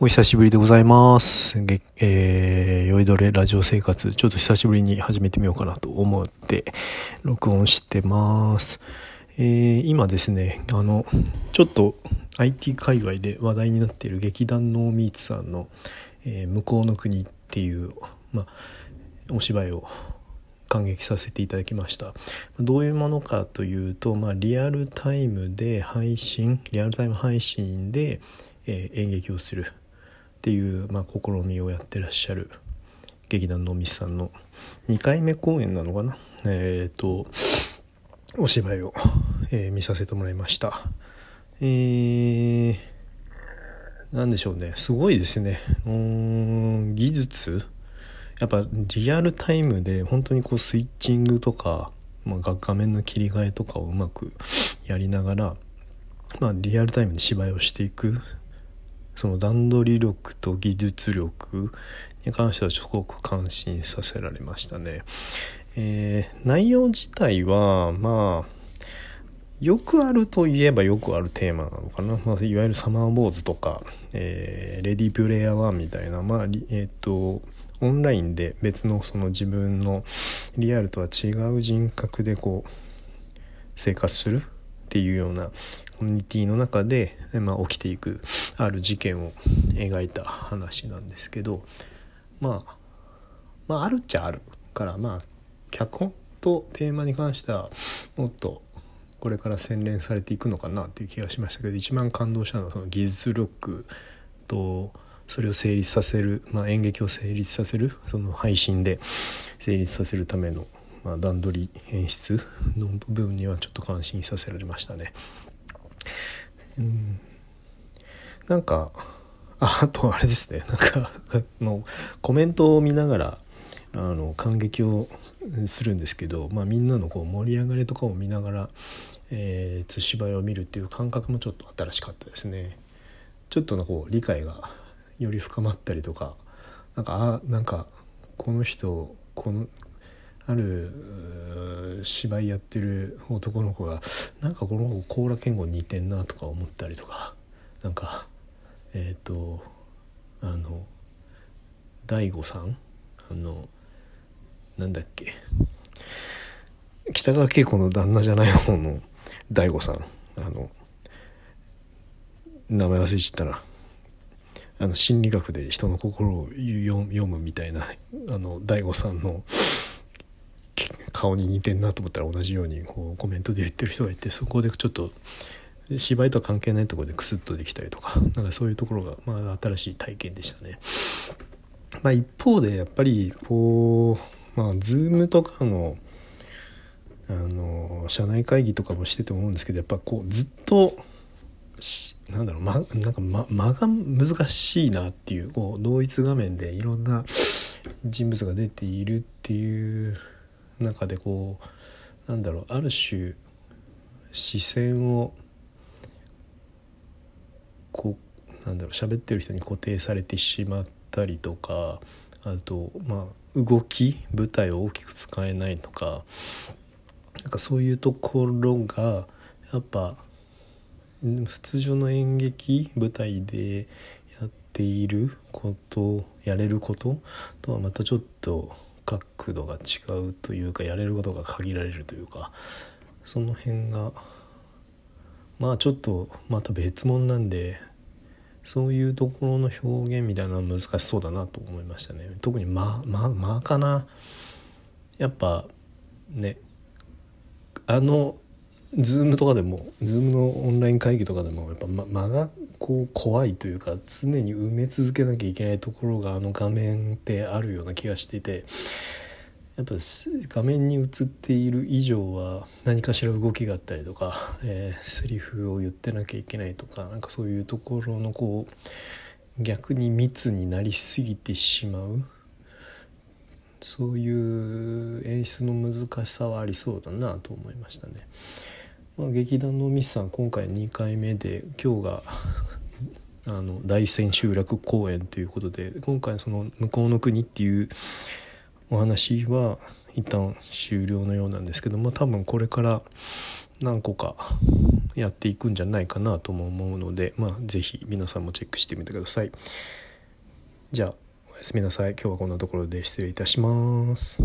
お久しぶりでございます。えー、酔いどれラジオ生活、ちょっと久しぶりに始めてみようかなと思って、録音してます。えー、今ですね、あの、ちょっと IT 界隈で話題になっている劇団ノーミーツさんの、えー向こうの国っていう、まあ、お芝居を感激させていただきましたどういうものかというと、まあ、リアルタイムで配信リアルタイム配信で、えー演劇をするっていう、まあ、試みをやってらっしゃる劇団のミスさんの2回目公演なのかな？えっ、とお芝居を、えー見させてもらいました。えー、なんでしょうね。すごいですね。うん技術？やっぱリアルタイムで本当にこうスイッチングとか、まあ、画画面の切り替えとかをうまくやりながら、まあ、リアルタイムで芝居をしていくその段取り力と技術力に関してはすごく感心させられましたね。えー内容自体はまあよくあるといえばよくあるテーマなのかな、まあ、いわゆるサマーボーズとか、えーレディープレイヤー1みたいな、まあえっ、とオンラインで別のその自分のリアルとは違う人格でこう生活する。っていうようなコミュニティの中で、まあ、起きていくある事件を描いた話なんですけど、まあ、まああるっちゃあるからまあ脚本とテーマに関してはもっとこれから洗練されていくのかなっていう気がしましたけど一番感動したのはその技術力とそれを成立させる、まあ、演劇を成立させるその配信で成立させるための、まあ、段取り演出の部分にはちょっと感心させられましたね。うんなんかあ あとあれですねなんか のコメントを見ながらあの感激をするんですけど、まあ、みんなのこう盛り上がりとかを見ながら、えー芝居を見るっていう感覚もちょっと新しかったですね。ちょっとのこう理解がより深まったりとかなんかあなんかこの人このある芝居やってる男の子がなんかこの子甲羅健吾似てんなとか思ったりとかなんかえっ、とあの大悟さん？あのなんだっけ？北川景子の旦那じゃない方の大悟さん。あの名前忘れちゃったな。あの心理学で人の心を読むみたいなあの大悟さんの顔に似てんなと思ったら同じようにこうコメントで言ってる人がいてそこでちょっと芝居とは関係ないところでクスッとできたりとかなんかそういうところが、まあ、新しい体験でしたね。まあ、一方でやっぱりこうまあ Zoom とかのあの社内会議とかもしてて思うんですけどやっぱこうずっとしなんだろう、ま、なんか間間が難しいなっていうこう同一画面でいろんな人物が出ているっていう中でこうなんだろうある種視線をこうなんだろう喋ってる人に固定されてしまったりとかあとまあ動き舞台を大きく使えないとかなんかそういうところがやっぱ普通常の演劇舞台でやっていることやれることとはまたちょっと角度が違うというかやれることが限られるというかその辺がまあちょっとまた別物なんでそういうところの表現みたいなのは難しそうだなと思いましたね。特に間間間かな。やっぱねあのズームとかでもズームのオンライン会議とかでもやっぱ間がこう怖いというか常に埋め続けなきゃいけないところがあの画面ってあるような気がしていてやっぱ画面に映っている以上は何かしら動きがあったりとか、えーセリフを言ってなきゃいけないとかなんかそういうところのこう逆に密になりすぎてしまうそういう演出の難しさはありそうだなと思いましたね。まあ、劇団のミスさん今回2回目で今日が あの大千秋楽公演ということで今回その「向こうの国」っていうお話は一旦終了のようなんですけども多分これから何個かやっていくんじゃないかなとも思うのでまあ是非皆さんもチェックしてみてください。じゃあおやすみなさい。今日はこんなところで失礼いたします。